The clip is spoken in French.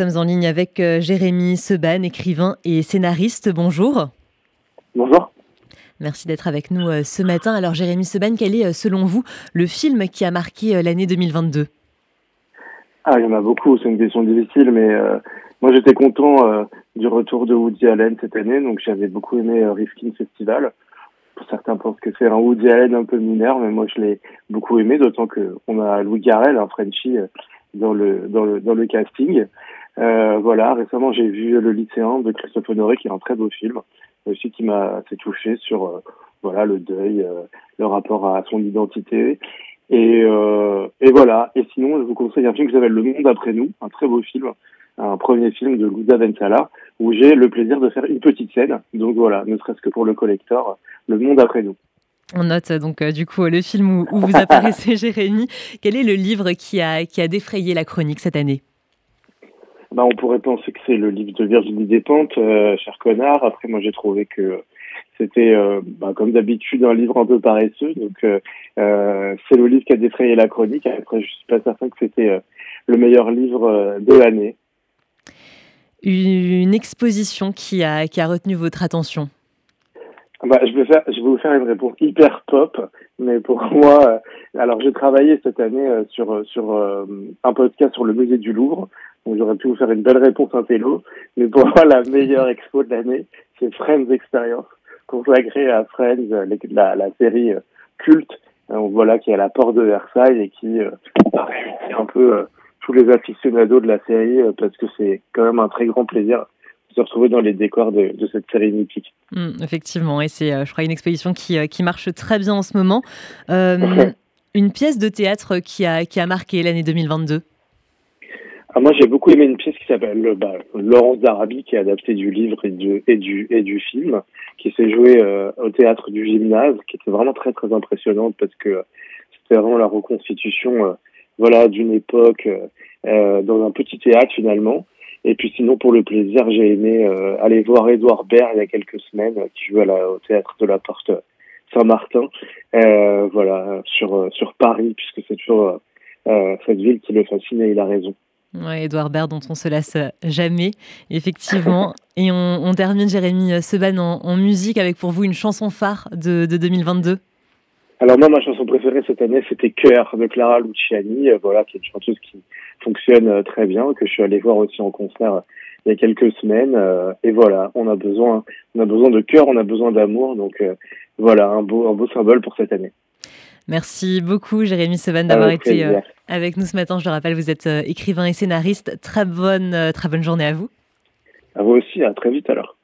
sommes en ligne avec euh, Jérémy Seban, écrivain et scénariste. Bonjour. Bonjour. Merci d'être avec nous euh, ce matin. Alors Jérémy Seban, quel est euh, selon vous le film qui a marqué l'année 2022 Ah, il y en a beaucoup, c'est une question difficile, mais moi j'étais content du retour de Woody Allen cette année, donc j'avais beaucoup aimé Rifkin Festival. Pour certains pensent que c'est un Woody Allen un peu mineur, mais moi je l'ai beaucoup aimé, d'autant qu'on a Louis Garrel, un Frenchie, dans le dans le dans le casting. Euh, voilà, récemment j'ai vu Le lycéen de Christophe Honoré, qui est un très beau film, aussi qui m'a assez touché sur euh, voilà le deuil, euh, le rapport à son identité. Et, euh, et voilà. Et sinon, je vous conseille un film qui s'appelle Le Monde après nous, un très beau film, un premier film de Louda Vensala, où j'ai le plaisir de faire une petite scène. Donc voilà, ne serait-ce que pour le collector, Le Monde après nous. On note donc euh, du coup le film où, vous apparaissez, Jérémy. Quel est le livre qui a, qui a défrayé la chronique cette année? Bah, On pourrait penser que c'est le livre de Virginie Despentes, euh, Cher connard. Après, moi, j'ai trouvé que c'était, euh, bah, comme d'habitude, un livre un peu paresseux. Donc, c'est le livre qui a défrayé la chronique. Après, je suis pas certain que c'était le meilleur livre de l'année. Une exposition qui a retenu votre attention bah, je, vais faire, je vais vous faire une réponse hyper pop, mais pour moi, euh, alors j'ai travaillé cette année euh, sur euh, sur un podcast sur le musée du Louvre, donc j'aurais pu vous faire une belle réponse intello, mais pour moi la meilleure expo de l'année, c'est Friends Experience, consacrée à Friends, la, la série culte, donc voilà qui est à la porte de Versailles et qui réunit un peu tous les aficionados de la série parce que c'est quand même un très grand plaisir se retrouver dans les décors de, cette série mythique. Mmh, effectivement, et c'est, euh, je crois, une exposition qui, euh, qui, marche très bien en ce moment. Euh, une pièce de théâtre qui a, qui a marqué l'année 2022 ah, moi, j'ai beaucoup aimé une pièce qui s'appelle bah, Laurence d'Arabie, qui est adaptée du livre et du, et du, et du film, qui s'est jouée au théâtre du gymnase, qui était vraiment très, très impressionnante parce que c'était vraiment la reconstitution voilà, d'une époque dans un petit théâtre finalement. Et puis sinon, pour le plaisir, j'ai aimé euh, aller voir Édouard Baird il y a quelques semaines, euh, qui joue à la, au théâtre de la Porte Saint-Martin, euh, voilà, sur sur Paris, puisque c'est toujours cette ville qui le fascine et il a raison. Ouais, Edouard Baird, dont on se lasse jamais, effectivement. et on, on, termine, Jérémy Seban, en, en, musique avec pour vous une chanson phare de, de 2022. Alors moi, ma chanson préférée cette année, c'était Cœur de Clara Luciani, euh, voilà, qui est une chanteuse qui fonctionne euh, très bien, que je suis allé voir aussi en concert euh, il y a quelques semaines. et voilà, on a besoin, on a besoin de cœur, on a besoin d'amour, donc voilà, un beau, un beau symbole pour cette année. Merci beaucoup, Jérémy Sevan, d'avoir été avec nous ce matin. Je le rappelle, vous êtes écrivain et scénariste. Très bonne, très bonne journée à vous. À vous aussi, à très vite alors.